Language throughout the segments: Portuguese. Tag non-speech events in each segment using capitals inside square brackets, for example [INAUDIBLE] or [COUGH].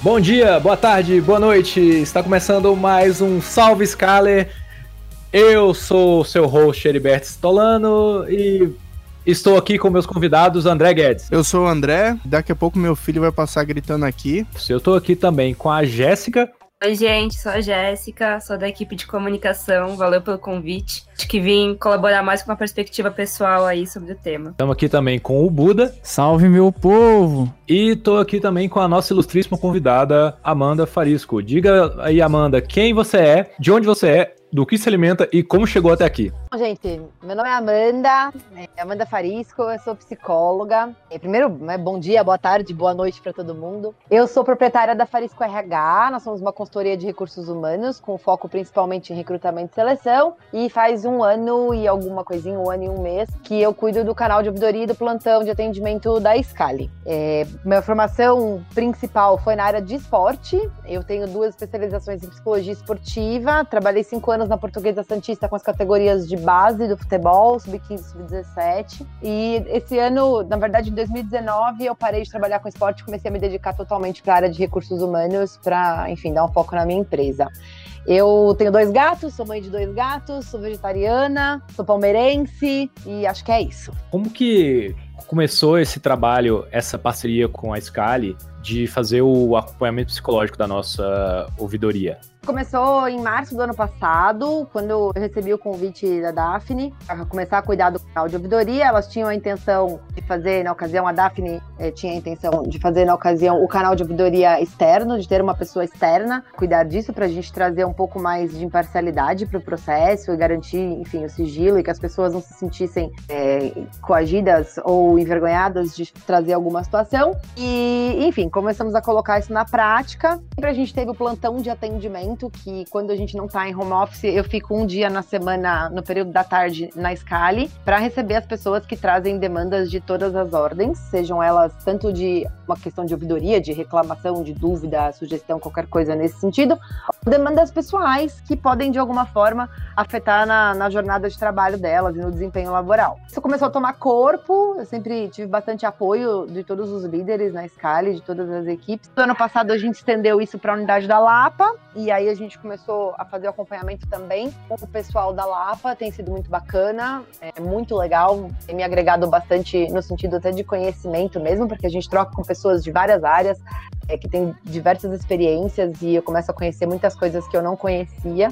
Bom dia, boa tarde, boa noite. Está começando mais um Salve Scaler. Eu sou o seu host Heriberto Stolano e estou aqui com meus convidados André Guedes. Eu sou o André, daqui a pouco meu filho vai passar gritando aqui. Eu estou aqui também com a Jéssica. Oi, gente, sou a Jéssica, sou da equipe de comunicação. Valeu pelo convite. Acho que vim colaborar mais com uma perspectiva pessoal aí sobre o tema. Estamos aqui também com o Buda. Salve, meu povo! E estou aqui também com a nossa ilustríssima convidada, Amanda Farisco. Diga aí, Amanda, quem você é, de onde você é do que se alimenta e como chegou até aqui. Bom, gente, meu nome é Amanda, é Amanda Farisco, eu sou psicóloga. Primeiro, né, bom dia, boa tarde, boa noite para todo mundo. Eu sou proprietária da Farisco RH, nós somos uma consultoria de recursos humanos, com foco principalmente em recrutamento e seleção. E faz um ano e alguma coisinha, um ano e um mês, que eu cuido do canal de ouvidoria e do plantão de atendimento da Scali. É, minha formação principal foi na área de esporte, eu tenho duas especializações em psicologia esportiva, trabalhei cinco anos anos na Portuguesa Santista com as categorias de base do futebol, sub-15 sub-17. E esse ano, na verdade, em 2019, eu parei de trabalhar com esporte e comecei a me dedicar totalmente para a área de recursos humanos, para, enfim, dar um foco na minha empresa. Eu tenho dois gatos, sou mãe de dois gatos, sou vegetariana, sou palmeirense e acho que é isso. Como que começou esse trabalho, essa parceria com a Scali, de fazer o acompanhamento psicológico da nossa ouvidoria? Começou em março do ano passado, quando eu recebi o convite da Daphne para começar a cuidar do canal de ouvidoria. Elas tinham a intenção de fazer, na ocasião, a Daphne eh, tinha a intenção de fazer, na ocasião, o canal de ouvidoria externo, de ter uma pessoa externa, cuidar disso, para a gente trazer um pouco mais de imparcialidade para o processo e garantir, enfim, o sigilo e que as pessoas não se sentissem eh, coagidas ou envergonhadas de trazer alguma situação. E, enfim, começamos a colocar isso na prática. Sempre a gente teve o plantão de atendimento que quando a gente não está em home office, eu fico um dia na semana, no período da tarde, na Scali, para receber as pessoas que trazem demandas de todas as ordens, sejam elas tanto de uma questão de ouvidoria, de reclamação, de dúvida, sugestão, qualquer coisa nesse sentido, demandas pessoais que podem, de alguma forma, afetar na, na jornada de trabalho delas e no desempenho laboral. Isso começou a tomar corpo, eu tive bastante apoio de todos os líderes na Scali, de todas as equipes. No ano passado, a gente estendeu isso para a unidade da Lapa, e aí a gente começou a fazer o acompanhamento também com o pessoal da Lapa, tem sido muito bacana, é muito legal, tem me agregado bastante no sentido até de conhecimento mesmo, porque a gente troca com pessoas de várias áreas, é, que tem diversas experiências e eu começo a conhecer muitas coisas que eu não conhecia.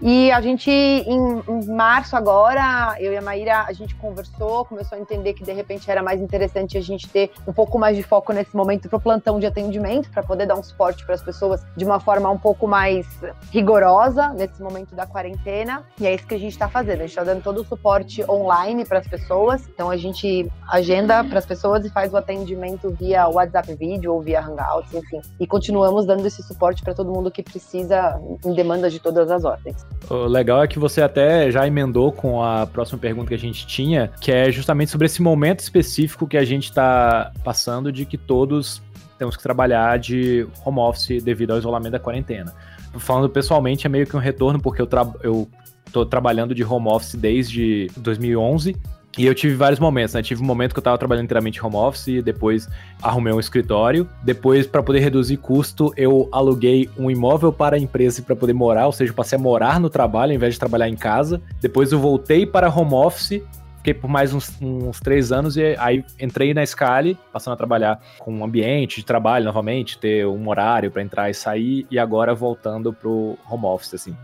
E a gente, em, em, março agora, eu e a Maíra, a gente conversou, começou a entender que de repente era mais interessante a gente ter um pouco mais de foco nesse momento para o plantão de atendimento, para poder dar um suporte para as pessoas de uma forma um pouco mais rigorosa nesse momento da quarentena. E é isso que a gente está fazendo. A gente está dando todo o suporte online para as pessoas. Então a gente agenda para as pessoas e faz o atendimento via WhatsApp vídeo ou via Hangouts, enfim. E continuamos dando esse suporte para todo mundo que precisa em demanda de todas as ordens. O legal é que você até já emendou com a próxima pergunta que a gente tinha, que é justamente sobre esse momento específico que a gente está passando de que todos temos que trabalhar de home office devido ao isolamento da quarentena. Falando pessoalmente, é meio que um retorno, porque eu, tra eu tô trabalhando de home office desde 2011 e eu tive vários momentos, né? Tive um momento que eu tava trabalhando inteiramente home office, depois arrumei um escritório. Depois, para poder reduzir custo, eu aluguei um imóvel para a empresa para poder morar, ou seja, passei a morar no trabalho ao invés de trabalhar em casa. Depois eu voltei para home office, fiquei por mais uns, uns três anos e aí entrei na Scali, passando a trabalhar com um ambiente de trabalho novamente, ter um horário para entrar e sair, e agora voltando pro home office, assim.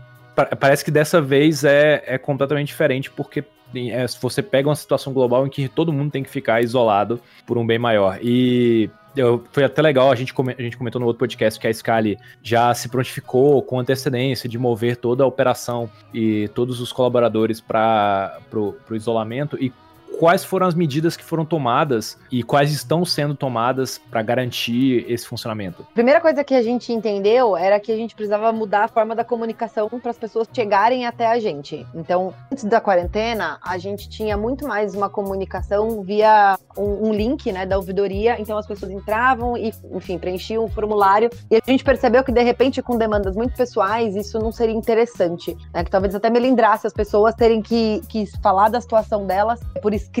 Parece que dessa vez é, é completamente diferente, porque é, você pega uma situação global em que todo mundo tem que ficar isolado por um bem maior. E eu, foi até legal, a gente, a gente comentou no outro podcast que a Scali já se prontificou com antecedência de mover toda a operação e todos os colaboradores para o isolamento. E quais foram as medidas que foram tomadas e quais estão sendo tomadas para garantir esse funcionamento? A primeira coisa que a gente entendeu era que a gente precisava mudar a forma da comunicação para as pessoas chegarem até a gente. Então, antes da quarentena, a gente tinha muito mais uma comunicação via um, um link né, da ouvidoria. Então, as pessoas entravam e, enfim, preenchiam um formulário. E a gente percebeu que, de repente, com demandas muito pessoais, isso não seria interessante. Né? Que talvez até melindrasse as pessoas terem que, que falar da situação delas por escrito,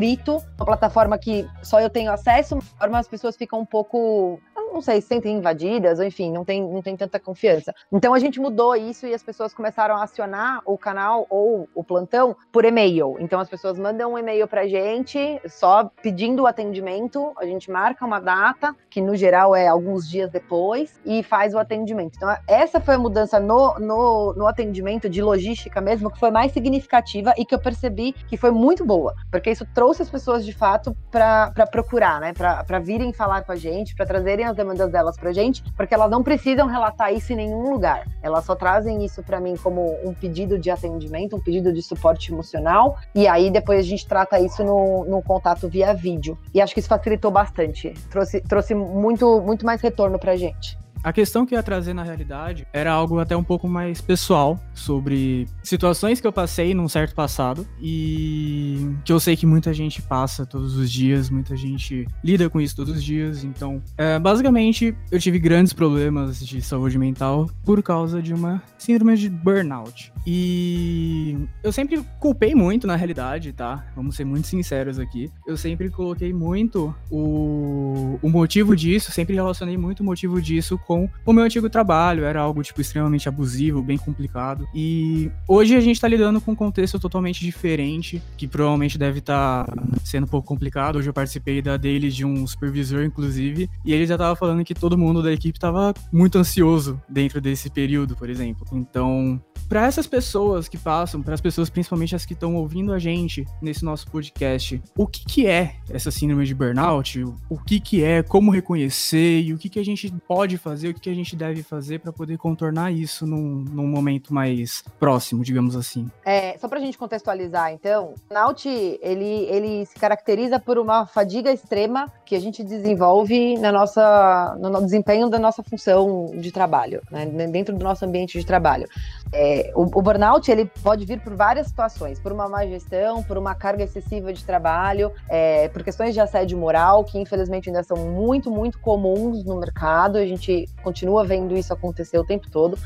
uma plataforma que só eu tenho acesso, mas as pessoas ficam um pouco não sei, se sentem invadidas, ou enfim, não tem, não tem tanta confiança. Então a gente mudou isso e as pessoas começaram a acionar o canal ou o plantão por e-mail. Então as pessoas mandam um e-mail pra gente, só pedindo o atendimento, a gente marca uma data, que no geral é alguns dias depois, e faz o atendimento. Então essa foi a mudança no, no, no atendimento de logística mesmo, que foi mais significativa e que eu percebi que foi muito boa, porque isso trouxe as pessoas de fato para procurar, né? Para virem falar com a gente, para trazerem as demandas delas para a gente, porque elas não precisam relatar isso em nenhum lugar. Elas só trazem isso para mim como um pedido de atendimento, um pedido de suporte emocional, e aí depois a gente trata isso no, no contato via vídeo. E acho que isso facilitou bastante, trouxe, trouxe muito, muito mais retorno para a gente. A questão que eu ia trazer na realidade era algo até um pouco mais pessoal sobre situações que eu passei num certo passado e que eu sei que muita gente passa todos os dias, muita gente lida com isso todos os dias. Então, é, basicamente, eu tive grandes problemas de saúde mental por causa de uma síndrome de burnout. E eu sempre culpei muito na realidade, tá? Vamos ser muito sinceros aqui. Eu sempre coloquei muito o, o motivo disso, sempre relacionei muito o motivo disso com o meu antigo trabalho. Era algo, tipo, extremamente abusivo, bem complicado. E hoje a gente tá lidando com um contexto totalmente diferente, que provavelmente deve estar tá sendo um pouco complicado. Hoje eu participei da daily de um supervisor, inclusive, e ele já tava falando que todo mundo da equipe tava muito ansioso dentro desse período, por exemplo. Então, para essas pessoas que passam, para as pessoas principalmente as que estão ouvindo a gente nesse nosso podcast, o que que é essa síndrome de burnout? O que que é, como reconhecer e o que que a gente pode fazer, o que que a gente deve fazer para poder contornar isso num, num, momento mais próximo, digamos assim? É, só para a gente contextualizar, então, o burnout, ele, ele se caracteriza por uma fadiga extrema que a gente desenvolve na nossa, no desempenho da nossa função de trabalho, né, dentro do nosso ambiente de trabalho. É, o, o, burnout ele pode vir por várias situações, por uma má gestão, por uma carga excessiva de trabalho, é, por questões de assédio moral, que infelizmente ainda são muito, muito comuns no mercado. A gente continua vendo isso acontecer o tempo todo.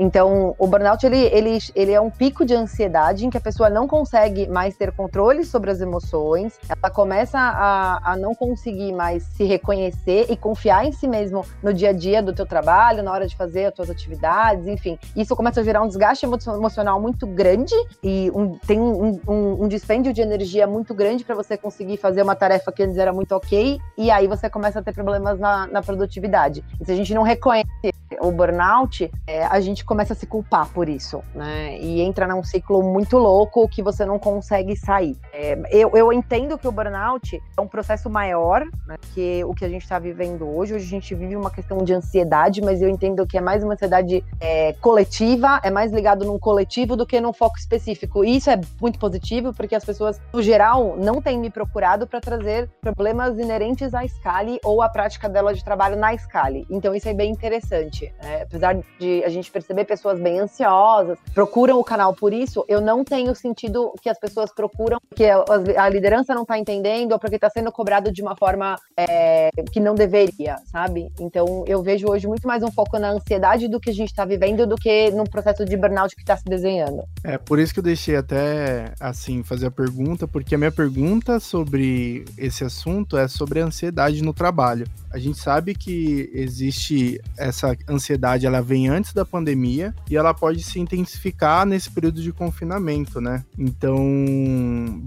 Então, o burnout ele, ele, ele é um pico de ansiedade em que a pessoa não consegue mais ter controle sobre as emoções, ela começa a, a não conseguir mais se reconhecer e confiar em si mesmo no dia a dia do teu trabalho, na hora de fazer as tuas atividades, enfim. Isso começa a gerar um desgaste emocional muito grande e um, tem um, um, um dispêndio de energia muito grande para você conseguir fazer uma tarefa que antes era muito ok, e aí você começa a ter problemas na, na produtividade. E se a gente não reconhece o burnout, é, a gente começa a se culpar por isso, né? E entra num ciclo muito louco que você não consegue sair. É, eu, eu entendo que o burnout é um processo maior né, que o que a gente está vivendo hoje. Hoje a gente vive uma questão de ansiedade, mas eu entendo que é mais uma ansiedade é, coletiva, é mais ligado num coletivo do que num foco específico. E isso é muito positivo, porque as pessoas, no geral, não têm me procurado para trazer problemas inerentes à Scali ou à prática dela de trabalho na Scali. Então isso é bem interessante. Né? Apesar de a gente perceber pessoas bem ansiosas, procuram o canal por isso, eu não tenho sentido que as pessoas procuram que a liderança não está entendendo ou porque está sendo cobrado de uma forma é, que não deveria, sabe? Então eu vejo hoje muito mais um foco na ansiedade do que a gente está vivendo do que no processo de burnout que está se desenhando. É por isso que eu deixei até assim fazer a pergunta, porque a minha pergunta sobre esse assunto é sobre a ansiedade no trabalho. A gente sabe que existe essa ansiedade, ela vem antes da pandemia e ela pode se intensificar nesse período de confinamento, né? Então,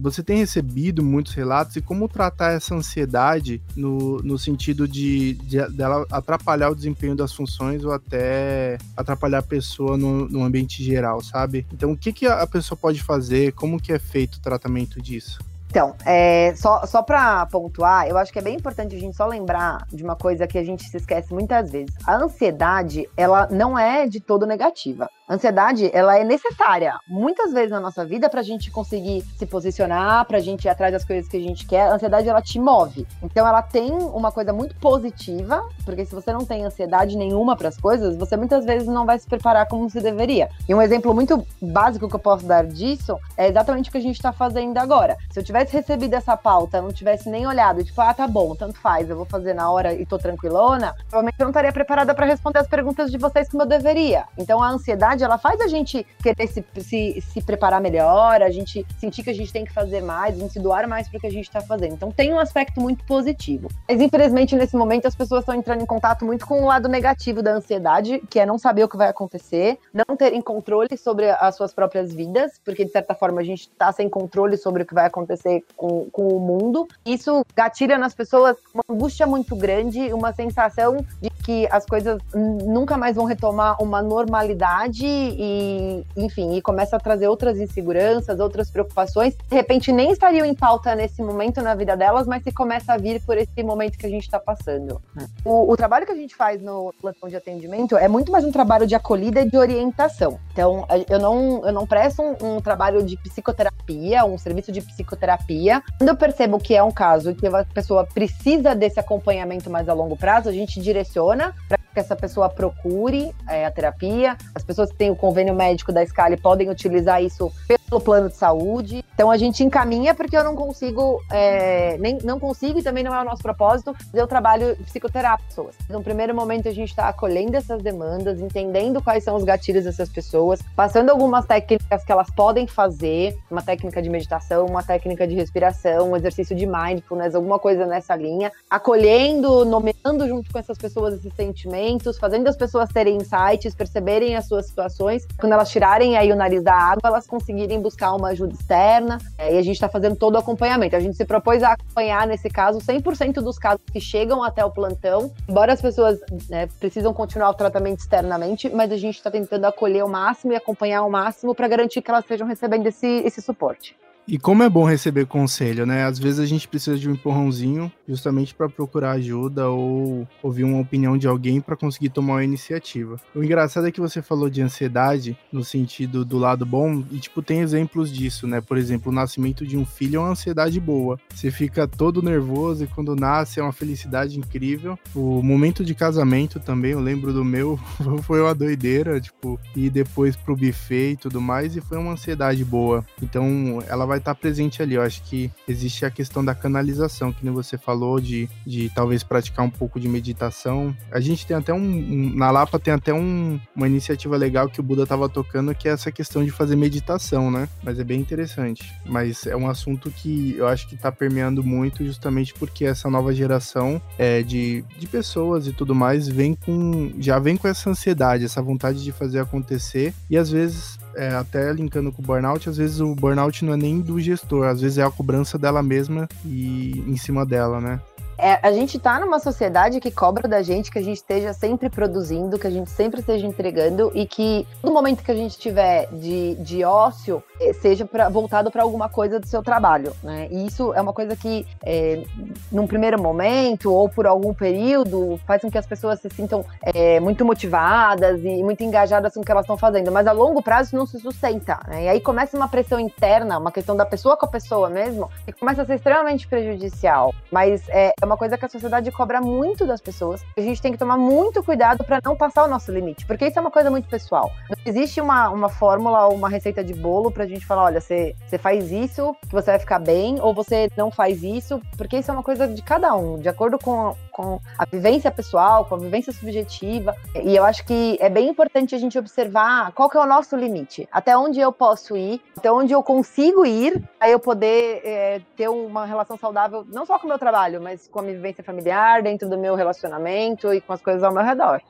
você tem recebido muitos relatos e como tratar essa ansiedade no, no sentido de, de dela atrapalhar o desempenho das funções ou até atrapalhar a pessoa no, no ambiente geral, sabe? Então, o que, que a pessoa pode fazer? Como que é feito o tratamento disso? Então, é, só, só para pontuar, eu acho que é bem importante a gente só lembrar de uma coisa que a gente se esquece muitas vezes. A ansiedade, ela não é de todo negativa. Ansiedade, ela é necessária muitas vezes na nossa vida para a gente conseguir se posicionar, para a gente ir atrás das coisas que a gente quer. A ansiedade, ela te move. Então, ela tem uma coisa muito positiva, porque se você não tem ansiedade nenhuma para as coisas, você muitas vezes não vai se preparar como se deveria. E um exemplo muito básico que eu posso dar disso é exatamente o que a gente está fazendo agora. Se eu tivesse recebido essa pauta, não tivesse nem olhado, tipo, ah, tá bom, tanto faz, eu vou fazer na hora e tô tranquilona, provavelmente eu não estaria preparada para responder as perguntas de vocês como eu deveria. Então, a ansiedade ela faz a gente querer se, se, se preparar melhor, a gente sentir que a gente tem que fazer mais, a gente se doar mais para o que a gente está fazendo. Então tem um aspecto muito positivo. Mas infelizmente nesse momento as pessoas estão entrando em contato muito com o lado negativo da ansiedade, que é não saber o que vai acontecer, não terem controle sobre as suas próprias vidas, porque de certa forma a gente está sem controle sobre o que vai acontecer com, com o mundo. Isso gatilha nas pessoas uma angústia muito grande, uma sensação de que as coisas nunca mais vão retomar uma normalidade e, enfim, e começa a trazer outras inseguranças, outras preocupações. De repente nem estariam em pauta nesse momento na vida delas, mas se começa a vir por esse momento que a gente está passando. O, o, trabalho que a gente faz no plantão de atendimento é muito mais um trabalho de acolhida e de orientação. Então, eu não, eu não presto um, um trabalho de psicoterapia, um serviço de psicoterapia. Quando eu percebo que é um caso que a pessoa precisa desse acompanhamento mais a longo prazo, a gente direciona para que essa pessoa procure é, a terapia. As pessoas têm o convênio médico da Scali podem utilizar isso pelo plano de saúde. Então a gente encaminha porque eu não consigo, é, nem não consigo e também não é o nosso propósito o trabalho psicoterapia pessoas. No primeiro momento a gente está acolhendo essas demandas, entendendo quais são os gatilhos dessas pessoas, passando algumas técnicas que elas podem fazer, uma técnica de meditação, uma técnica de respiração, um exercício de mindfulness, alguma coisa nessa linha, acolhendo, nomeando junto com essas pessoas esses sentimentos, fazendo as pessoas terem insights, perceberem as suas situações, quando elas tirarem aí o nariz da água, elas conseguirem buscar uma ajuda externa, é, e a gente está fazendo todo o acompanhamento. A gente se propôs a acompanhar, nesse caso, 100% dos casos que chegam até o plantão, embora as pessoas né, precisam continuar o tratamento externamente, mas a gente está tentando acolher o máximo e acompanhar o máximo para garantir que elas estejam recebendo esse, esse suporte. E como é bom receber conselho, né? Às vezes a gente precisa de um empurrãozinho justamente para procurar ajuda ou ouvir uma opinião de alguém para conseguir tomar uma iniciativa. O engraçado é que você falou de ansiedade no sentido do lado bom e tipo tem exemplos disso, né? Por exemplo, o nascimento de um filho é uma ansiedade boa. Você fica todo nervoso e quando nasce é uma felicidade incrível. O momento de casamento também, eu lembro do meu, [LAUGHS] foi uma doideira, tipo, e depois pro buffet e tudo mais e foi uma ansiedade boa. Então, ela vai vai estar tá presente ali. Eu acho que existe a questão da canalização, que nem você falou, de, de talvez praticar um pouco de meditação. A gente tem até um. um na Lapa tem até um, uma iniciativa legal que o Buda estava tocando, que é essa questão de fazer meditação, né? Mas é bem interessante. Mas é um assunto que eu acho que está permeando muito, justamente porque essa nova geração é, de, de pessoas e tudo mais vem com. já vem com essa ansiedade, essa vontade de fazer acontecer. E às vezes é, até linkando com o burnout, às vezes o burnout não é nem do gestor, às vezes é a cobrança dela mesma e em cima dela, né? É, a gente está numa sociedade que cobra da gente que a gente esteja sempre produzindo, que a gente sempre esteja entregando e que no momento que a gente tiver de, de ócio, eh, seja pra, voltado para alguma coisa do seu trabalho, né? E isso é uma coisa que, é, num primeiro momento ou por algum período, faz com que as pessoas se sintam é, muito motivadas e muito engajadas com o que elas estão fazendo, mas a longo prazo isso não se sustenta, né? E aí começa uma pressão interna, uma questão da pessoa com a pessoa mesmo, que começa a ser extremamente prejudicial. Mas é, é uma coisa que a sociedade cobra muito das pessoas. A gente tem que tomar muito cuidado para não passar o nosso limite, porque isso é uma coisa muito pessoal. Não existe uma, uma fórmula ou uma receita de bolo pra gente falar, olha, você, faz isso que você vai ficar bem, ou você não faz isso, porque isso é uma coisa de cada um, de acordo com, com a vivência pessoal, com a vivência subjetiva. E eu acho que é bem importante a gente observar qual que é o nosso limite, até onde eu posso ir, até onde eu consigo ir, aí eu poder é, ter uma relação saudável, não só com o meu trabalho, mas com a minha vivência familiar, dentro do meu relacionamento e com as coisas ao meu redor.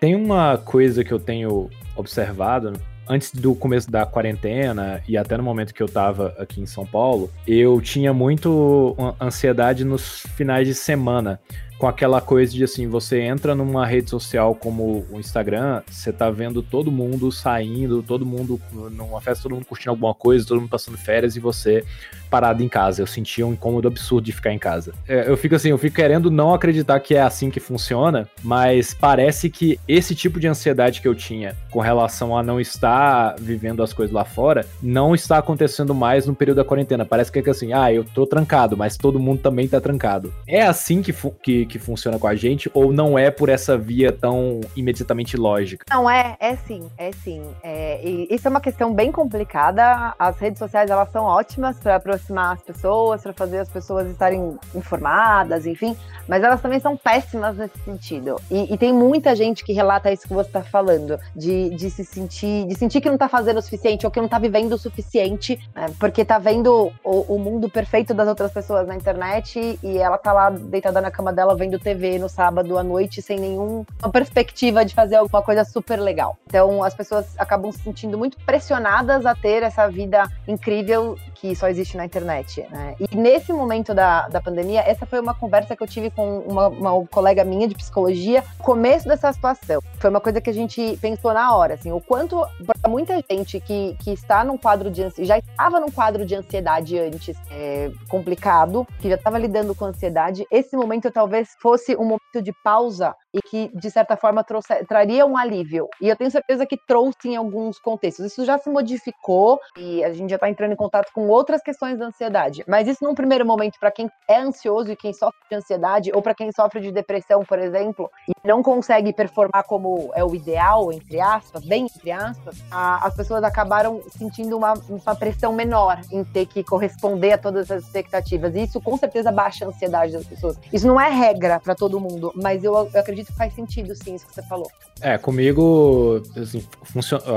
Tem uma coisa que eu tenho observado antes do começo da quarentena e até no momento que eu tava aqui em São Paulo, eu tinha muito ansiedade nos finais de semana com aquela coisa de assim, você entra numa rede social como o Instagram, você tá vendo todo mundo saindo, todo mundo numa festa, todo mundo curtindo alguma coisa, todo mundo passando férias e você parado em casa. Eu sentia um incômodo absurdo de ficar em casa. É, eu fico assim, eu fico querendo não acreditar que é assim que funciona, mas parece que esse tipo de ansiedade que eu tinha com relação a não estar vivendo as coisas lá fora, não está acontecendo mais no período da quarentena. Parece que é assim, ah, eu tô trancado, mas todo mundo também tá trancado. É assim que, que, que funciona com a gente, ou não é por essa via tão imediatamente lógica? Não, é, é sim, é sim. É, isso é uma questão bem complicada. As redes sociais, elas são ótimas para aproximar as pessoas, para fazer as pessoas estarem informadas, enfim, mas elas também são péssimas nesse sentido. E, e tem muita gente que relata isso que você está falando, de, de se sentir, de sentir que não está fazendo o suficiente ou que não está vivendo o suficiente, né, porque está vendo o, o mundo perfeito das outras pessoas na internet e ela tá lá deitada na cama dela vendo TV no sábado à noite sem nenhuma perspectiva de fazer alguma coisa super legal. Então as pessoas acabam se sentindo muito pressionadas a ter essa vida incrível que só existe na internet. Né? E nesse momento da, da pandemia, essa foi uma conversa que eu tive com uma, uma colega minha de psicologia, começo dessa situação. Foi uma coisa que a gente pensou na hora, assim, o quanto para muita gente que, que está num quadro de já estava num quadro de ansiedade antes é, complicado, que já estava lidando com ansiedade, esse momento talvez fosse um momento de pausa e que, de certa forma, trouxe, traria um alívio. E eu tenho certeza que trouxe em alguns contextos. Isso já se modificou e a gente já está entrando em contato com outras questões da ansiedade. Mas isso, num primeiro momento, para quem é ansioso e quem sofre de ansiedade, ou para quem sofre de depressão, por exemplo, e não consegue performar como é o ideal, entre aspas, bem entre aspas, a, as pessoas acabaram sentindo uma, uma pressão menor em ter que corresponder a todas as expectativas. E isso, com certeza, baixa a ansiedade das pessoas. Isso não é regra para todo mundo, mas eu, eu acredito acredito que faz sentido, sim, isso que você falou. É, comigo assim,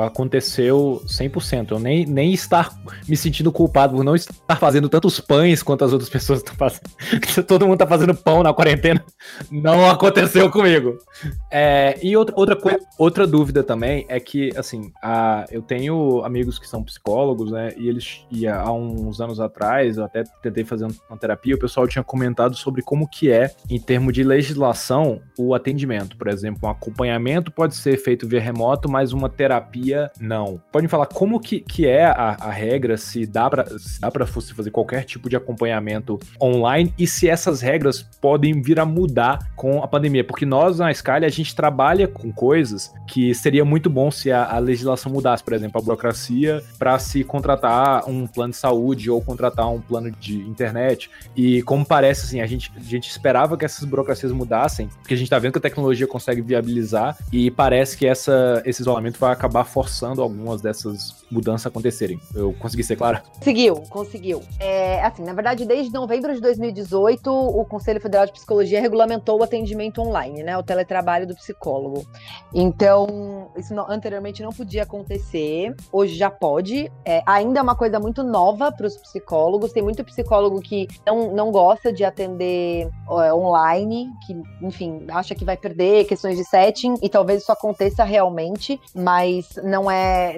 aconteceu 100%. Eu nem, nem estar me sentindo culpado por não estar fazendo tantos pães quanto as outras pessoas estão fazendo. [LAUGHS] Todo mundo está fazendo pão na quarentena. Não aconteceu comigo. É, e outra, outra, coisa, outra dúvida também é que, assim, a, eu tenho amigos que são psicólogos, né? E eles, e há uns anos atrás, eu até tentei fazer uma terapia, o pessoal tinha comentado sobre como que é, em termos de legislação, o atendimento atendimento. Por exemplo, um acompanhamento pode ser feito via remoto, mas uma terapia não. Pode me falar como que, que é a, a regra, se dá para se dá para você fazer qualquer tipo de acompanhamento online e se essas regras podem vir a mudar com a pandemia, porque nós na Skyline a gente trabalha com coisas que seria muito bom se a, a legislação mudasse, por exemplo, a burocracia para se contratar um plano de saúde ou contratar um plano de internet. E como parece assim, a gente, a gente esperava que essas burocracias mudassem, porque a gente está vendo que tecnologia consegue viabilizar e parece que essa, esse isolamento vai acabar forçando algumas dessas mudanças acontecerem. Eu consegui ser clara? Conseguiu, conseguiu. É, assim, na verdade, desde novembro de 2018, o Conselho Federal de Psicologia regulamentou o atendimento online, né, o teletrabalho do psicólogo. Então, isso não, anteriormente não podia acontecer, hoje já pode. É, ainda é uma coisa muito nova para os psicólogos. Tem muito psicólogo que não, não gosta de atender é, online, que, enfim, acha que vai perder questões de setting e talvez isso aconteça realmente, mas não é,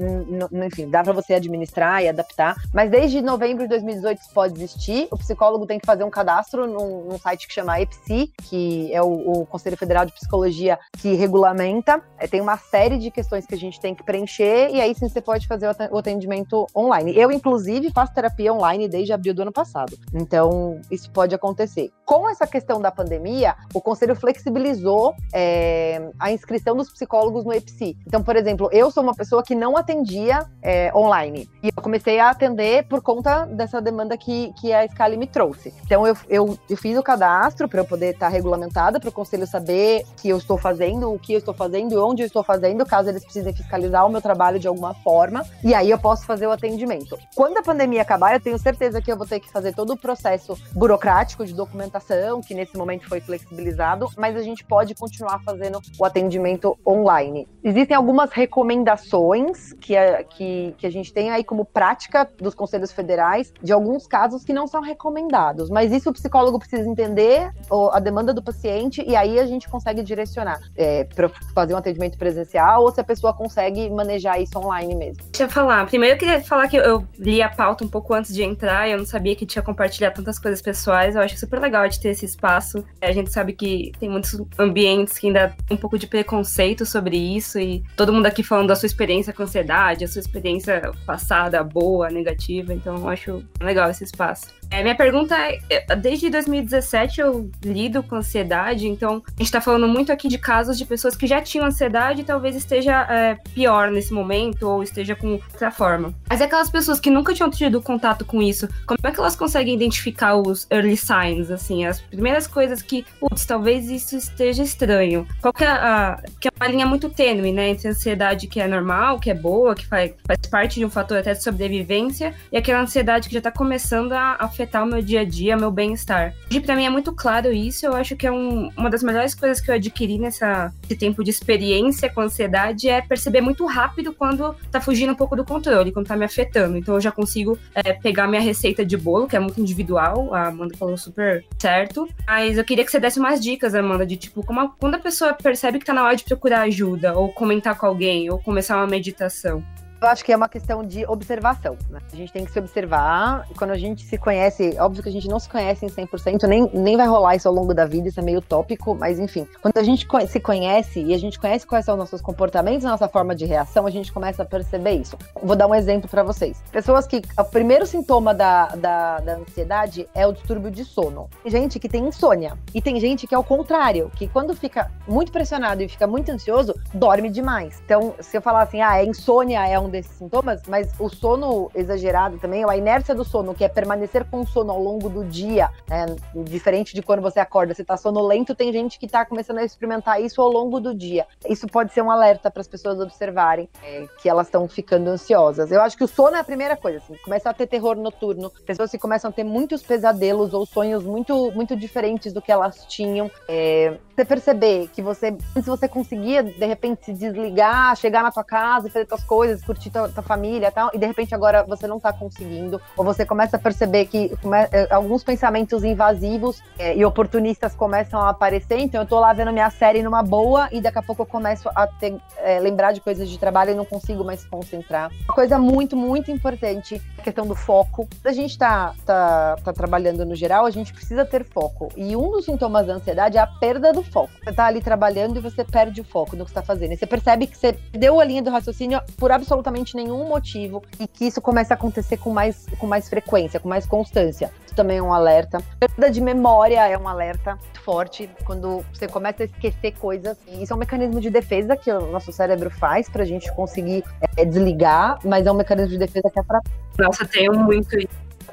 enfim, dá para você administrar e adaptar. Mas desde novembro de 2018 isso pode existir. O psicólogo tem que fazer um cadastro num, num site que chama EPSI, que é o, o, Conselho Federal de Psicologia que regulamenta. É, tem uma série de questões que a gente tem que preencher e aí sim você pode fazer o atendimento online. Eu, inclusive, faço terapia online desde abril do ano passado. Então, isso pode acontecer. Com essa questão da pandemia, o Conselho flexibilizou é, a inscrição dos psicólogos no EPSI. Então, por exemplo, eu sou uma pessoa que não atendia é, online. E eu comecei a atender por conta dessa demanda que, que a Scali me trouxe. Então, eu, eu, eu fiz o cadastro para eu poder estar regulamentada, para o conselho saber que eu estou fazendo, o que eu estou fazendo e onde eu estou fazendo, caso eles precisem fiscalizar o meu trabalho de alguma forma. E aí eu posso fazer o atendimento. Quando a pandemia acabar, eu tenho certeza que eu vou ter que fazer todo o processo burocrático de documentação, que nesse momento foi flexibilizado, mas a gente pode continuar fazendo o atendimento online. Existem algumas recomendações que a, que, que a gente tem aí como prática dos conselhos federais de alguns casos que não são recomendados, mas isso o psicólogo precisa entender a demanda do paciente e aí a gente consegue direcionar é, para fazer um atendimento presencial ou se a pessoa consegue manejar isso online mesmo. Deixa eu falar. Primeiro eu queria falar que eu li a pauta um pouco antes de entrar, eu não sabia que tinha compartilhado tantas coisas pessoais. Eu acho super legal de ter esse espaço. A gente sabe que tem muitos ambientes que ainda um pouco de preconceito sobre isso e todo mundo aqui falando da sua experiência com ansiedade, a sua experiência passada, boa, negativa. Então, acho legal esse espaço. É, minha pergunta é: desde 2017 eu lido com ansiedade, então a gente tá falando muito aqui de casos de pessoas que já tinham ansiedade e talvez esteja é, pior nesse momento ou esteja com outra forma. Mas é aquelas pessoas que nunca tinham tido contato com isso, como é que elas conseguem identificar os early signs, assim, as primeiras coisas que, putz, talvez isso esteja estranho? Qual que é a. Que é uma linha muito tênue, né, entre a ansiedade que é normal, que é boa, que faz, faz parte de um fator até de sobrevivência, e aquela ansiedade que já tá começando a afetar o meu dia a dia, meu bem-estar. E para mim é muito claro isso, eu acho que é um, uma das melhores coisas que eu adquiri nessa, nesse tempo de experiência com ansiedade é perceber muito rápido quando tá fugindo um pouco do controle, quando tá me afetando. Então eu já consigo é, pegar minha receita de bolo, que é muito individual, a Amanda falou super certo, mas eu queria que você desse umas dicas, Amanda, de tipo, como quando a pessoa percebe que tá na hora de procurar ajuda, ou comentar com alguém, ou começar uma meditação. Eu acho que é uma questão de observação. Né? A gente tem que se observar. Quando a gente se conhece, óbvio que a gente não se conhece em 100%, nem, nem vai rolar isso ao longo da vida, isso é meio tópico, mas enfim. Quando a gente se conhece e a gente conhece quais são os nossos comportamentos, nossa forma de reação, a gente começa a perceber isso. Vou dar um exemplo para vocês. Pessoas que. O primeiro sintoma da, da, da ansiedade é o distúrbio de sono. Tem gente que tem insônia. E tem gente que é o contrário, que quando fica muito pressionado e fica muito ansioso, dorme demais. Então, se eu falar assim, ah, é insônia, é um desses sintomas, mas o sono exagerado também, a inércia do sono, que é permanecer com o sono ao longo do dia, né, diferente de quando você acorda, você tá sonolento, tem gente que tá começando a experimentar isso ao longo do dia. Isso pode ser um alerta para as pessoas observarem é, que elas estão ficando ansiosas. Eu acho que o sono é a primeira coisa, assim, começa a ter terror noturno, pessoas que começam a ter muitos pesadelos ou sonhos muito, muito diferentes do que elas tinham. É, você perceber que você, antes você conseguia, de repente, se desligar, chegar na tua casa e fazer suas coisas, curtir tua, tua família e tal, e de repente agora você não tá conseguindo, ou você começa a perceber que come, é, alguns pensamentos invasivos é, e oportunistas começam a aparecer, então eu tô lá vendo minha série numa boa e daqui a pouco eu começo a ter, é, lembrar de coisas de trabalho e não consigo mais concentrar. Uma coisa muito, muito importante, a questão do foco. A gente tá, tá, tá trabalhando no geral, a gente precisa ter foco. E um dos sintomas da ansiedade é a perda do foco. Você tá ali trabalhando e você perde o foco no que está fazendo. E você percebe que você deu a linha do raciocínio por absolutamente nenhum motivo e que isso começa a acontecer com mais, com mais frequência, com mais constância. Isso também é um alerta. Perda de memória é um alerta forte quando você começa a esquecer coisas. Isso é um mecanismo de defesa que o nosso cérebro faz para a gente conseguir é, desligar, mas é um mecanismo de defesa que é pra... Nossa, tenho muito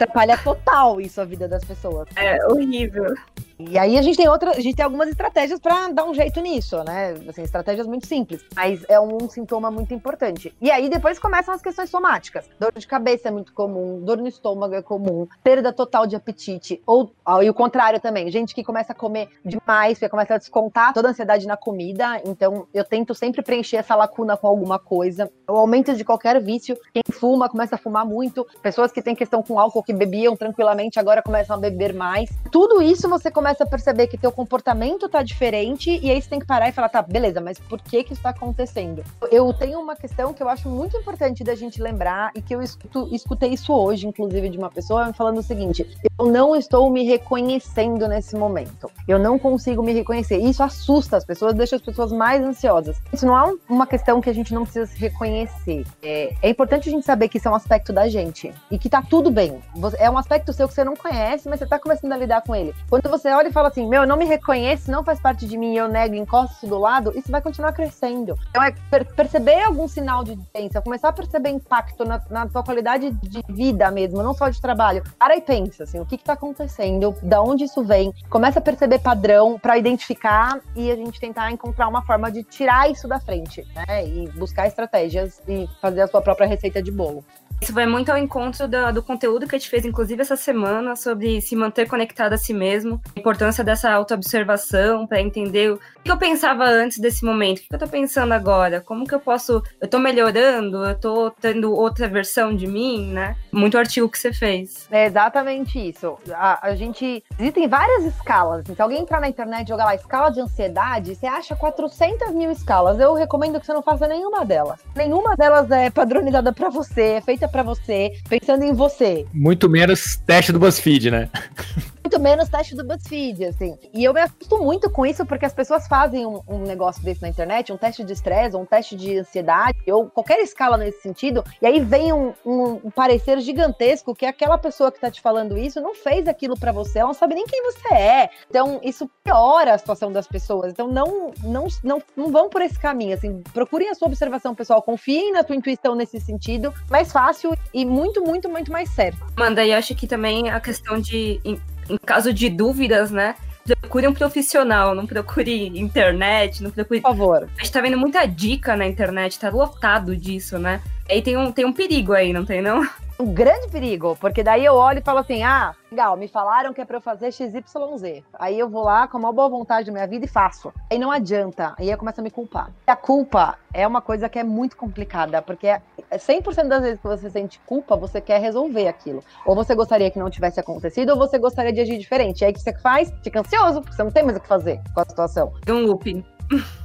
atrapalha total isso a vida das pessoas. É horrível. E aí a gente tem outra, a gente tem algumas estratégias para dar um jeito nisso, né? Assim, estratégias muito simples, mas é um, sintoma muito importante. E aí depois começam as questões somáticas. Dor de cabeça é muito comum, dor no estômago é comum, perda total de apetite ou e o contrário também, gente que começa a comer demais, que começa a descontar toda a ansiedade na comida. Então eu tento sempre preencher essa lacuna com alguma coisa. O aumento de qualquer vício, quem fuma começa a fumar muito, pessoas que têm questão com álcool que bebiam tranquilamente agora começam a beber mais. Tudo isso você começa a perceber que teu comportamento tá diferente e aí você tem que parar e falar, tá, beleza, mas por que que isso tá acontecendo? Eu tenho uma questão que eu acho muito importante da gente lembrar e que eu escuto, escutei isso hoje, inclusive, de uma pessoa me falando o seguinte: eu não estou me reconhecendo nesse momento. Eu não consigo me reconhecer. Isso assusta as pessoas, deixa as pessoas mais ansiosas. Isso não é uma questão que a gente não precisa se reconhecer. É, é importante a gente saber que isso é um aspecto da gente e que tá tudo bem. É um aspecto seu que você não conhece, mas você tá começando a lidar com ele. Quando você olha e fala assim: Meu, eu não me reconheço, não faz parte de mim, eu nego, encosto do lado, isso vai continuar crescendo. Então é per perceber algum sinal de diferença, começar a perceber impacto na, na tua qualidade de vida mesmo, não só de trabalho. Para e pensa, assim, o que, que tá acontecendo, da onde isso vem, começa a perceber padrão para identificar e a gente tentar encontrar uma forma de tirar isso da frente, né? E buscar estratégias e fazer a sua própria receita de bolo. Isso vai muito ao encontro do, do, conteúdo que a gente fez, inclusive, essa semana, sobre se manter conectado a si mesmo, a importância dessa autoobservação para entender o que eu pensava antes desse momento, o que eu tô pensando agora, como que eu posso. Eu tô melhorando, eu tô tendo outra versão de mim, né? Muito artigo que você fez. É exatamente isso. A, a gente. Existem várias escalas. Se alguém entrar na internet e jogar lá escala de ansiedade, você acha 400 mil escalas. Eu recomendo que você não faça nenhuma delas. Nenhuma delas é padronizada para você, é feita para você, pensando em você. Muito menos teste do BuzzFeed, né? [LAUGHS] Muito menos teste do BuzzFeed, assim. E eu me assusto muito com isso, porque as pessoas fazem um, um negócio desse na internet, um teste de estresse, um teste de ansiedade, ou qualquer escala nesse sentido, e aí vem um, um, um parecer gigantesco que aquela pessoa que tá te falando isso não fez aquilo para você, ela não sabe nem quem você é. Então, isso piora a situação das pessoas. Então, não, não, não, não vão por esse caminho, assim, procurem a sua observação pessoal, confiem na tua intuição nesse sentido, mais fácil e muito, muito, muito mais certo. Manda, e acho que também a questão de, em, caso de dúvidas, né? Procure um profissional, não procure internet, não procure. Por favor. A gente tá vendo muita dica na internet, tá lotado disso, né? Aí tem um, tem um perigo aí, não tem não? Um grande perigo, porque daí eu olho e falo assim: ah, legal, me falaram que é pra eu fazer XYZ. Aí eu vou lá com a maior boa vontade da minha vida e faço. Aí não adianta, aí eu começo a me culpar. E a culpa é uma coisa que é muito complicada, porque 100% é das vezes que você sente culpa, você quer resolver aquilo. Ou você gostaria que não tivesse acontecido, ou você gostaria de agir diferente. E aí o que você faz? Fica ansioso, porque você não tem mais o que fazer com a situação. Um looping.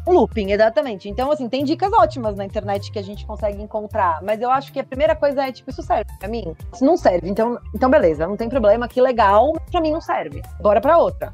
Looping, exatamente. Então, assim, tem dicas ótimas na internet que a gente consegue encontrar, mas eu acho que a primeira coisa é, tipo, isso serve pra mim? Isso não serve, então, então beleza, não tem problema, que legal, mas pra mim não serve. Bora pra outra.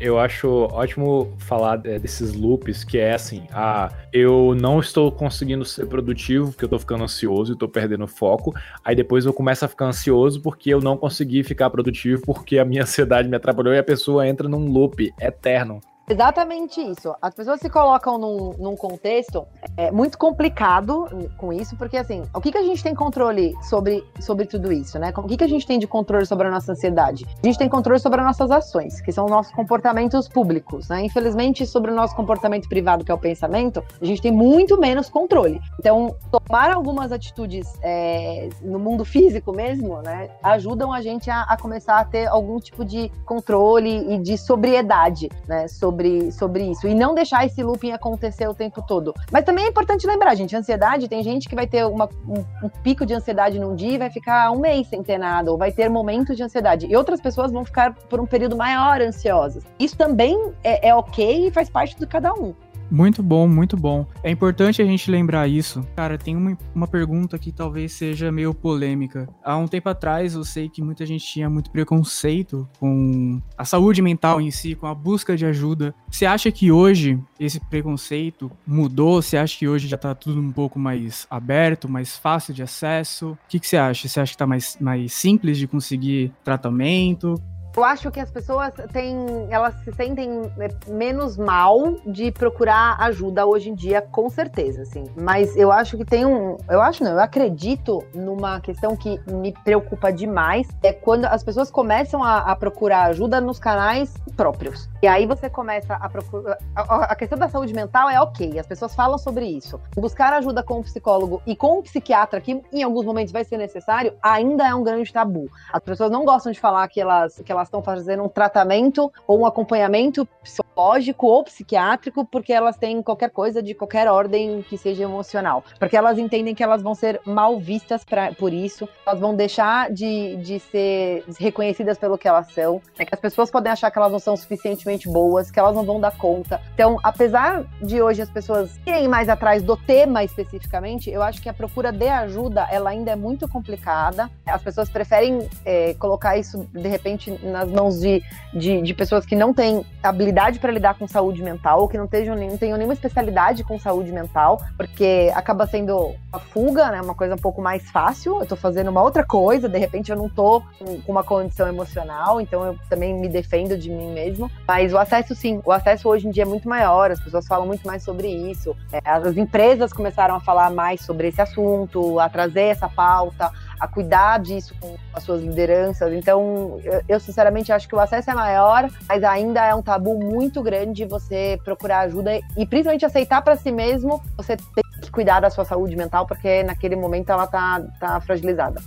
Eu acho ótimo falar desses loops, que é assim, ah, eu não estou conseguindo ser produtivo porque eu tô ficando ansioso e tô perdendo foco. Aí depois eu começo a ficar ansioso porque eu não consegui ficar produtivo porque a minha [LAUGHS] ansiedade me atrapalhou e a pessoa entra num loop eterno. Exatamente isso. As pessoas se colocam num, num, contexto é, muito complicado com isso, porque assim, o que, que a gente tem controle sobre, sobre tudo isso, né? O que, que a gente tem de controle sobre a nossa ansiedade? A gente tem controle sobre as nossas ações, que são os nossos comportamentos públicos, né? Infelizmente, sobre o nosso comportamento privado, que é o pensamento, a gente tem muito menos controle. Então, tomar algumas atitudes é, no mundo físico mesmo, né? Ajudam a gente a, a, começar a ter algum tipo de controle e de sobriedade, né? Sobre sobre, sobre isso e não deixar esse looping acontecer o tempo todo. Mas também é importante lembrar, gente, ansiedade, tem gente que vai ter uma, um, um, pico de ansiedade num dia e vai ficar um mês sem ter nada, ou vai ter momentos de ansiedade. E outras pessoas vão ficar por um período maior ansiosas. Isso também é, é ok e faz parte de cada um. Muito bom, muito bom. É importante a gente lembrar isso. Cara, tem uma, uma pergunta que talvez seja meio polêmica. Há um tempo atrás, eu sei que muita gente tinha muito preconceito com a saúde mental em si, com a busca de ajuda. Você acha que hoje esse preconceito mudou? Você acha que hoje já tá tudo um pouco mais aberto, mais fácil de acesso? O que, que você acha? Você acha que tá mais, mais simples de conseguir tratamento? Eu acho que as pessoas têm, elas se sentem é, menos mal de procurar ajuda hoje em dia, com certeza, assim. Mas eu acho que tem um, eu acho não, eu acredito numa questão que me preocupa demais, é quando as pessoas começam a, a procurar ajuda nos canais próprios. E aí você começa a procurar, a, a, questão da saúde mental é ok, as pessoas falam sobre isso. Buscar ajuda com um psicólogo e com um psiquiatra, que em alguns momentos vai ser necessário, ainda é um grande tabu. As pessoas não gostam de falar que elas, que elas elas estão fazendo um tratamento ou um acompanhamento psicológico ou psiquiátrico porque elas têm qualquer coisa de qualquer ordem que seja emocional. Porque elas entendem que elas vão ser mal vistas pra, por isso, elas vão deixar de, de ser reconhecidas pelo que elas são, é que as pessoas podem achar que elas não são suficientemente boas, que elas não vão dar conta. Então, apesar de hoje as pessoas irem mais atrás do tema especificamente, eu acho que a procura de ajuda ela ainda é muito complicada. As pessoas preferem é, colocar isso de repente nas mãos de, de, de pessoas que não têm habilidade para lidar com saúde mental, ou que não, tenham, não tenham nenhuma especialidade com saúde mental, porque acaba sendo uma fuga, né? Uma coisa um pouco mais fácil. Eu tô fazendo uma outra coisa, de repente eu não tô com uma condição emocional, então eu também me defendo de mim mesmo. Mas o acesso, sim, o acesso hoje em dia é muito maior, as pessoas falam muito mais sobre isso. É, as empresas começaram a falar mais sobre esse assunto, a trazer essa pauta, a cuidar disso com as suas lideranças. Então, eu, eu, sinceramente acho que o acesso é maior, mas ainda é um tabu muito grande você procurar ajuda e principalmente aceitar para si mesmo você tem que cuidar da sua saúde mental, porque naquele momento ela tá, tá fragilizada.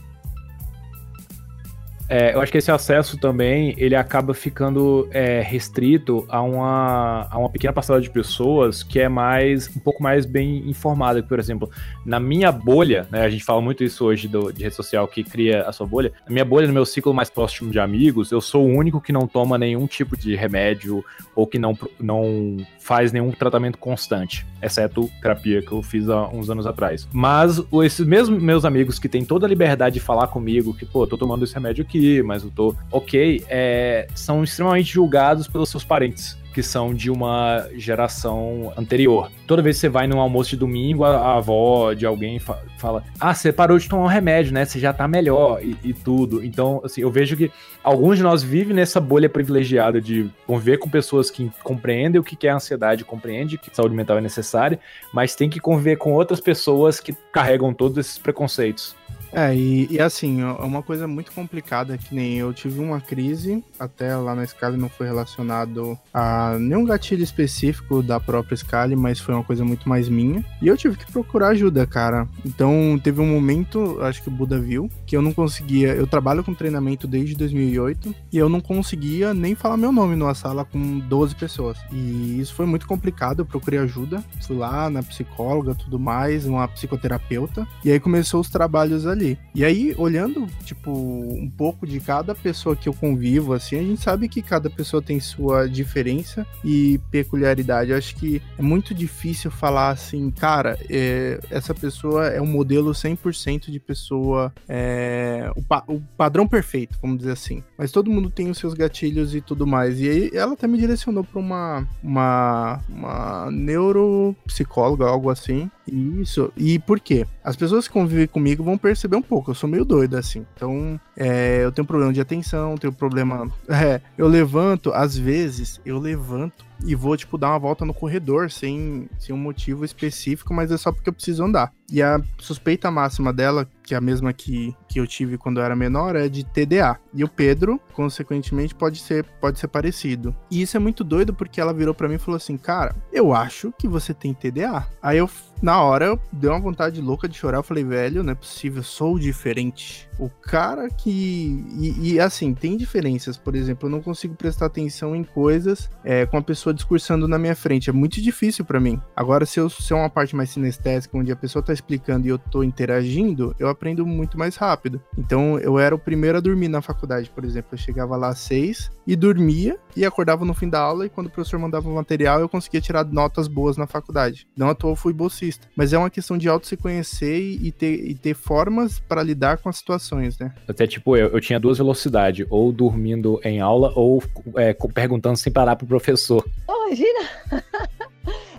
É, eu acho que esse acesso também ele acaba ficando é, restrito a uma, a uma pequena parcela de pessoas que é mais um pouco mais bem informada. Por exemplo, na minha bolha, né, a gente fala muito isso hoje do, de rede social que cria a sua bolha. Na minha bolha, no meu ciclo mais próximo de amigos, eu sou o único que não toma nenhum tipo de remédio ou que não, não faz nenhum tratamento constante, exceto terapia que eu fiz há uns anos atrás. Mas esses mesmos meus amigos que têm toda a liberdade de falar comigo, que, pô, tô tomando esse remédio aqui aqui, mas eu tô ok, é, são extremamente julgados pelos seus parentes que são de uma geração anterior. Toda vez que você vai num almoço de domingo, a, a avó de alguém fa fala: Ah, você parou de tomar um remédio, né? Você já tá melhor e, e, tudo. Então, assim, eu vejo que alguns de nós vivem nessa bolha privilegiada de conviver com pessoas que compreendem o que é ansiedade, compreendem que saúde mental é necessária, mas tem que conviver com outras pessoas que carregam todos esses preconceitos. É, e, e, assim, é uma coisa muito complicada que nem eu tive uma crise, até lá na Scala não foi relacionado a nenhum gatilho específico da própria Scala, mas foi uma coisa muito mais minha. E eu tive que procurar ajuda, cara. Então teve um momento, acho que o Buda viu, que eu não conseguia. Eu trabalho com treinamento desde 2008 e eu não conseguia nem falar meu nome numa sala com 12 pessoas. E isso foi muito complicado. Eu procurei ajuda, fui lá na psicóloga, tudo mais, uma psicoterapeuta. E aí começou os trabalhos ali ali. E aí, olhando, tipo, um pouco de cada pessoa que eu convivo, assim, a gente sabe que cada pessoa tem sua diferença e peculiaridade. Eu acho que é muito difícil falar assim, cara, é, essa pessoa é um modelo 100% de pessoa, é, o, pa o padrão perfeito, vamos dizer assim. Mas todo mundo tem os seus gatilhos e tudo mais. E aí, ela até me direcionou para uma, uma, uma neuropsicóloga, algo assim. Isso. E por quê? As pessoas que convivem comigo vão perceber um pouco. Eu sou meio doido, assim. Então, é, eu tenho problema de atenção, tenho problema. [LAUGHS] É, eu levanto, às vezes, eu levanto e vou, tipo, dar uma volta no corredor sem, sem um motivo específico, mas é só porque eu preciso andar. E a suspeita máxima dela, que é a mesma que, que eu tive quando eu era menor, é de TDA. E o Pedro, consequentemente, pode ser, pode ser parecido. E isso é muito doido porque ela virou para mim e falou assim: Cara, eu acho que você tem TDA. Aí eu, na hora, eu dei uma vontade louca de chorar. Eu falei, velho, não é possível, sou diferente. O cara que. E, e assim, tem diferenças. Por exemplo, eu não consigo prestar atenção em coisas é, com a pessoa discursando na minha frente. É muito difícil para mim. Agora, se eu se é uma parte mais sinestésica, onde a pessoa tá explicando e eu tô interagindo, eu aprendo muito mais rápido. Então, eu era o primeiro a dormir na faculdade, por exemplo. Eu chegava lá às seis e dormia e acordava no fim da aula e quando o professor mandava o material, eu conseguia tirar notas boas na faculdade. Não à toa eu fui bolsista. Mas é uma questão de auto se conhecer e ter, e ter formas para lidar com as situações, né? Até tipo, eu, eu tinha duas velocidades, ou dormindo em aula ou é, perguntando sem parar pro professor. Imagina!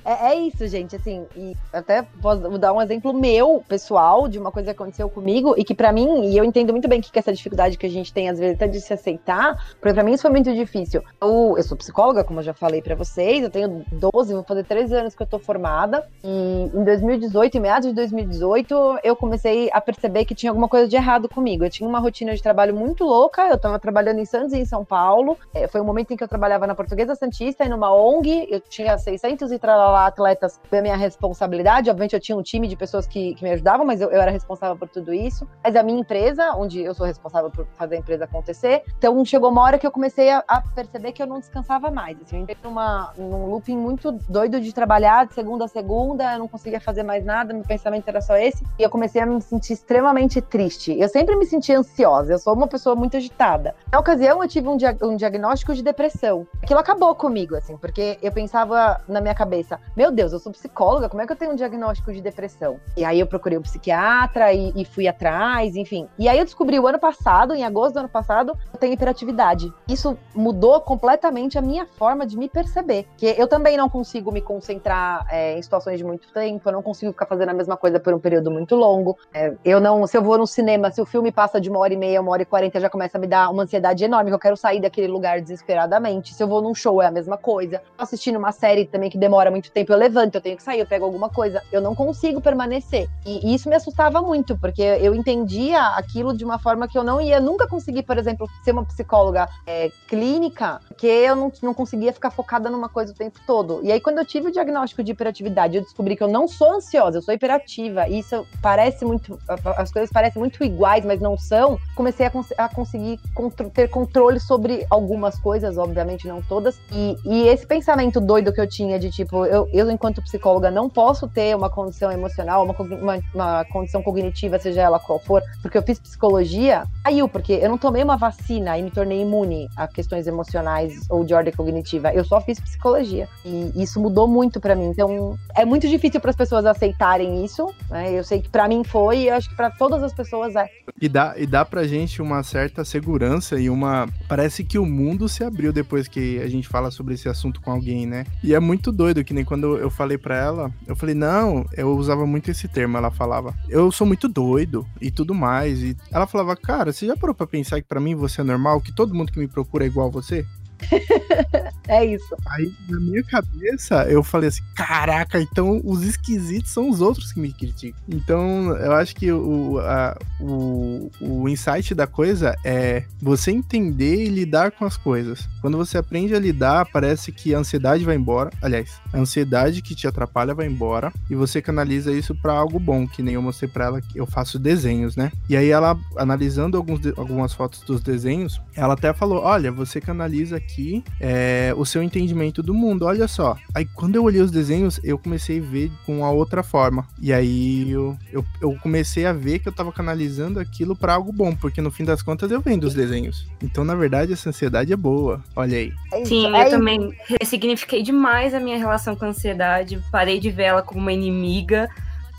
É, é, isso, gente, assim, e até posso dar um exemplo meu, pessoal, de uma coisa que aconteceu comigo e que para mim, e eu entendo muito bem que, que essa dificuldade que a gente tem às vezes até de se aceitar, porque pra mim isso foi muito difícil. Eu, eu sou psicóloga, como eu já falei para vocês, eu tenho 12, vou fazer 13 anos que eu tô formada, e em 2018, em meados de 2018, eu comecei a perceber que tinha alguma coisa de errado comigo. Eu tinha uma rotina de trabalho muito louca, eu tava trabalhando em Santos e em São Paulo, é, foi um momento em que eu trabalhava na Portuguesa Santista e numa ONG, eu tinha 600 e tralala atletas foi a minha responsabilidade. Obviamente, eu tinha um time de pessoas que, que me ajudavam, mas eu, eu, era responsável por tudo isso. Mas a minha empresa, onde eu sou responsável por fazer a empresa acontecer, então chegou uma hora que eu comecei a, a perceber que eu não descansava mais. Assim, eu entrei numa, num looping muito doido de trabalhar de segunda a segunda, eu não conseguia fazer mais nada, meu pensamento era só esse. E eu comecei a me sentir extremamente triste. Eu sempre me sentia ansiosa, eu sou uma pessoa muito agitada. Na ocasião, eu tive um, dia, um diagnóstico de depressão. Aquilo acabou comigo, assim, porque eu pensava na minha cabeça, meu Deus, eu sou psicóloga, como é que eu tenho um diagnóstico de depressão? E aí eu procurei um psiquiatra e, e fui atrás, enfim. E aí eu descobri o ano passado, em agosto do ano passado, eu tenho hiperatividade. Isso mudou completamente a minha forma de me perceber. Que eu também não consigo me concentrar é, em situações de muito tempo, eu não consigo ficar fazendo a mesma coisa por um período muito longo. É, eu não, se eu vou no cinema, se o filme passa de uma hora e meia, uma hora e quarenta, já começa a me dar uma ansiedade enorme, que eu quero sair daquele lugar desesperadamente. Se eu vou num show, é a mesma coisa. Assistindo uma série também que demora muito tempo, eu levanto, eu tenho que sair, eu pego alguma coisa. Eu não consigo permanecer. E isso me assustava muito, porque eu entendia aquilo de uma forma que eu não ia nunca conseguir, por exemplo, ser uma psicóloga é, clínica, porque eu não, não conseguia ficar focada numa coisa o tempo todo. E aí, quando eu tive o diagnóstico de hiperatividade, eu descobri que eu não sou ansiosa, eu sou hiperativa. E isso parece muito. As coisas parecem muito iguais, mas não são. Comecei a, cons a conseguir contro ter controle sobre algumas coisas, obviamente não todas. E, e esse pensamento doido que eu tinha de tipo, eu eu, eu, enquanto psicóloga, não posso ter uma condição emocional, uma, uma, uma, condição cognitiva, seja ela qual for, porque eu fiz psicologia, caiu, porque eu não tomei uma vacina e me tornei imune a questões emocionais ou de ordem cognitiva. Eu só fiz psicologia. E isso mudou muito para mim. Então, é muito difícil para as pessoas aceitarem isso. Né? Eu sei que para mim foi, e acho que para todas as pessoas é. E dá, e dá pra gente uma certa segurança e uma. Parece que o mundo se abriu depois que a gente fala sobre esse assunto com alguém, né? E é muito doido que nem quando eu falei para ela, eu falei, não, eu usava muito esse termo, ela falava, eu sou muito doido e tudo mais. E ela falava, cara, você já parou pra pensar que para mim você é normal, que todo mundo que me procura é igual a você? [LAUGHS] é isso. Aí, na minha cabeça, eu falei assim: caraca, então os esquisitos são os outros que me criticam. Então, eu acho que o, a, o, o insight da coisa é você entender e lidar com as coisas. Quando você aprende a lidar, parece que a ansiedade vai embora. Aliás, a ansiedade que te atrapalha vai embora. E você canaliza isso para algo bom, que nem eu mostrei pra ela que eu faço desenhos, né? E aí, ela, analisando alguns, algumas fotos dos desenhos, ela até falou: olha, você canaliza aqui é, o seu entendimento do mundo. Olha só. Aí quando eu olhei os desenhos, eu comecei a ver com a outra forma. E aí eu, eu, eu comecei a ver que eu tava canalizando aquilo para algo bom, porque no fim das contas eu vendo os desenhos. Então, na verdade, essa ansiedade é boa. Olha aí. É Sim, eu também ressignifiquei demais a minha relação com a ansiedade. Parei de ver ela como uma inimiga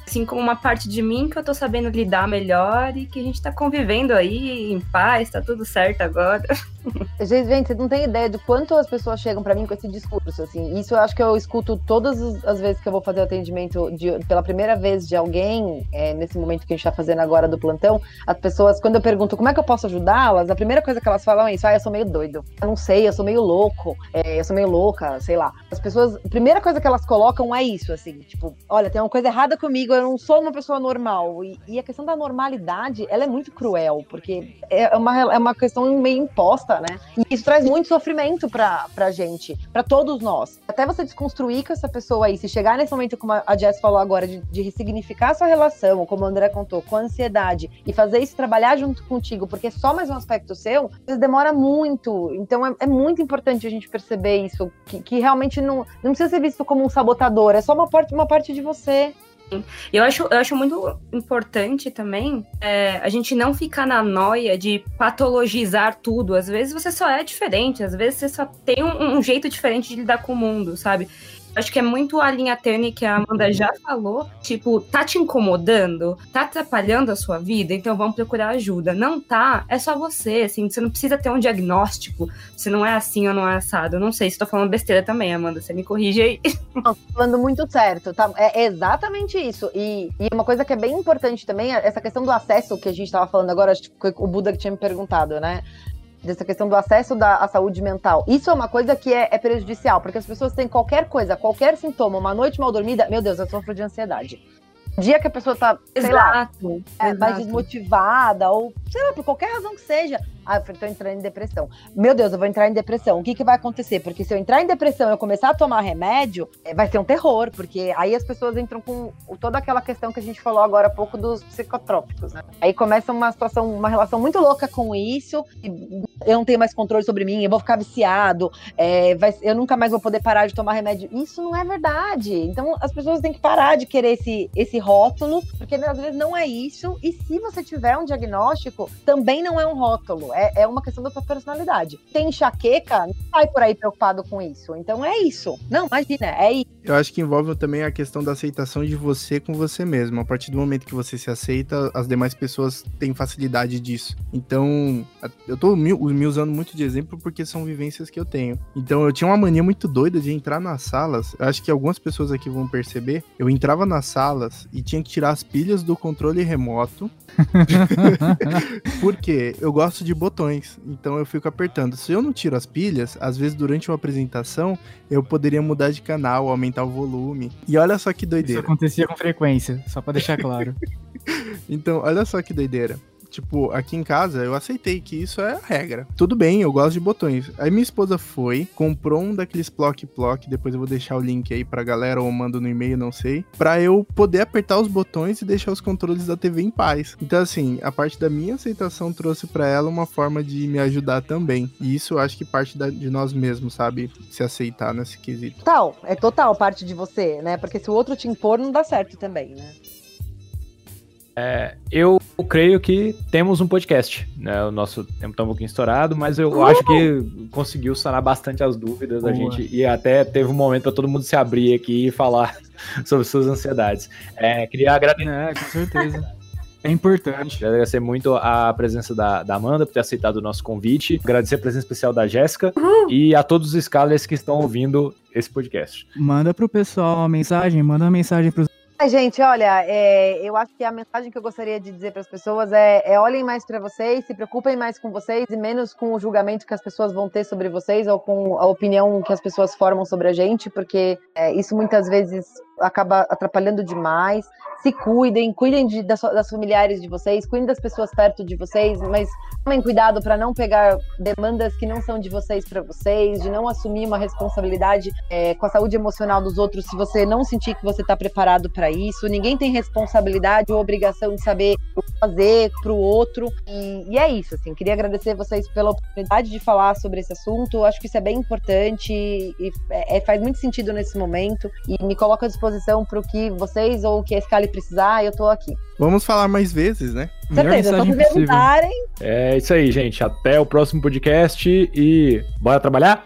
assim como uma parte de mim que eu tô sabendo lidar melhor e que a gente tá convivendo aí em paz, tá tudo certo agora. [LAUGHS] [LAUGHS] Gente, você não tem ideia de quanto as pessoas chegam para mim com esse discurso, assim. Isso eu acho que eu escuto todas as vezes que eu vou fazer atendimento de, pela primeira vez de alguém, é, nesse momento que a gente tá fazendo agora do plantão, as pessoas, quando eu pergunto como é que eu posso ajudá-las, a primeira coisa que elas falam é isso, ah, eu sou meio doido, eu não sei, eu sou meio louco, é, eu sou meio louca, sei lá. As pessoas, a primeira coisa que elas colocam é isso, assim, tipo, olha, tem uma coisa errada comigo, eu não sou uma pessoa normal. E, e a questão da normalidade, ela é muito cruel, porque é uma, é uma questão meio imposta, né? E isso traz muito sofrimento pra, pra gente, pra todos nós. Até você desconstruir com essa pessoa aí, se chegar nesse momento, como a Jess falou agora, de, de ressignificar sua relação, como o André contou, com a ansiedade, e fazer isso trabalhar junto contigo, porque é só mais um aspecto seu, demora muito. Então é, é muito importante a gente perceber isso, que, que realmente não, não precisa ser visto como um sabotador, é só uma parte, uma parte de você. Eu acho, eu acho muito importante também é, a gente não ficar na noia de patologizar tudo. Às vezes você só é diferente, às vezes você só tem um, um jeito diferente de lidar com o mundo, sabe? Acho que é muito a linha tênue que a Amanda já falou. Tipo, tá te incomodando? Tá atrapalhando a sua vida? Então vamos procurar ajuda. Não tá, é só você, assim, você não precisa ter um diagnóstico se não é assim ou não é assado. Não sei se tô falando besteira também, Amanda, você me corrige aí. [LAUGHS] Não, falando muito certo, tá? É exatamente isso. E, e uma coisa que é bem importante também, é essa questão do acesso que a gente tava falando agora, acho que o Buda que tinha me perguntado, né? Dessa questão do acesso da, à saúde mental. Isso é uma coisa que é, é, prejudicial, porque as pessoas têm qualquer coisa, qualquer sintoma, uma noite mal dormida, meu Deus, eu sofro de ansiedade. Dia que a pessoa tá, sei exato, lá, é, mais desmotivada, ou sei lá, por qualquer razão que seja, ah, eu tô entrando em depressão. Meu Deus, eu vou entrar em depressão. O que, que vai acontecer? Porque se eu entrar em depressão e eu começar a tomar remédio, é, vai ser um terror, porque aí as pessoas entram com toda aquela questão que a gente falou agora há pouco dos psicotrópicos, né? Aí começa uma situação, uma relação muito louca com isso, eu não tenho mais controle sobre mim, eu vou ficar viciado, é, vai, eu nunca mais vou poder parar de tomar remédio. Isso não é verdade. Então as pessoas têm que parar de querer esse, esse rótulo, porque às vezes não é isso. E se você tiver um diagnóstico, também não é um rótulo é, é uma questão da tua personalidade. Tem enxaqueca, não sai por aí preocupado com isso. Então é isso. Não, imagina, é isso. Eu acho que envolve também a questão da aceitação de você com você mesmo. A partir do momento que você se aceita, as demais pessoas têm facilidade disso. Então, eu tô me, me usando muito de exemplo porque são vivências que eu tenho. Então, eu tinha uma mania muito doida de entrar nas salas. Eu acho que algumas pessoas aqui vão perceber. Eu entrava nas salas e tinha que tirar as pilhas do controle remoto. [LAUGHS] [LAUGHS] porque eu gosto de botões. Então, eu fico apertando. Se eu não tiro as pilhas, às vezes durante uma apresentação, eu poderia mudar de canal, aumentar o volume. E olha só que doideira. Isso acontecia com frequência, só para deixar claro. [LAUGHS] então, olha só que doideira. Tipo, aqui em casa eu aceitei que isso é a regra. Tudo bem, eu gosto de botões. Aí minha esposa foi, comprou um daqueles plock-plock, depois eu vou deixar o link aí pra galera ou mando no e-mail, não sei, pra eu poder apertar os botões e deixar os controles da TV em paz. Então, assim, a parte da minha aceitação trouxe para ela uma forma de me ajudar também. E isso eu acho que parte da, de nós mesmos, sabe? Se aceitar nesse quesito. Total, é total parte de você, né? Porque se o outro te impor, não dá certo também, né? É, eu creio que temos um podcast, né? O nosso tempo tá um pouquinho estourado, mas eu acho que conseguiu sanar bastante as dúvidas da gente e até teve um momento para todo mundo se abrir aqui e falar [LAUGHS] sobre suas ansiedades. É, queria agradecer. É, com certeza. É importante. Agradecer muito a presença da, da, Amanda por ter aceitado o nosso convite. Agradecer a presença especial da Jéssica e a todos os Scalers que estão ouvindo esse podcast. Manda pro pessoal uma mensagem, manda uma mensagem pros gente, olha, é, eu acho que a mensagem que eu gostaria de dizer para as pessoas é, é, olhem mais para vocês, se preocupem mais com vocês e menos com o julgamento que as pessoas vão ter sobre vocês ou com a opinião que as pessoas formam sobre a gente, porque é, isso muitas vezes acaba atrapalhando demais. Se cuidem, cuidem de, das, das, familiares de vocês, cuidem das pessoas perto de vocês, mas tomem cuidado para não pegar demandas que não são de vocês para vocês, de não assumir uma responsabilidade é, com a saúde emocional dos outros se você não sentir que você está preparado para isso. Ninguém tem responsabilidade ou obrigação de saber o que fazer para o outro. E, e, é isso, assim. Queria agradecer vocês pela oportunidade de falar sobre esse assunto. Acho que isso é bem importante e, é, faz muito sentido nesse momento e me coloca à disposição disposição para o que vocês ou o que a Scali precisar, eu tô aqui. Vamos falar mais vezes, né? Certeza, só perguntarem. É isso aí, gente. Até o próximo podcast e bora trabalhar?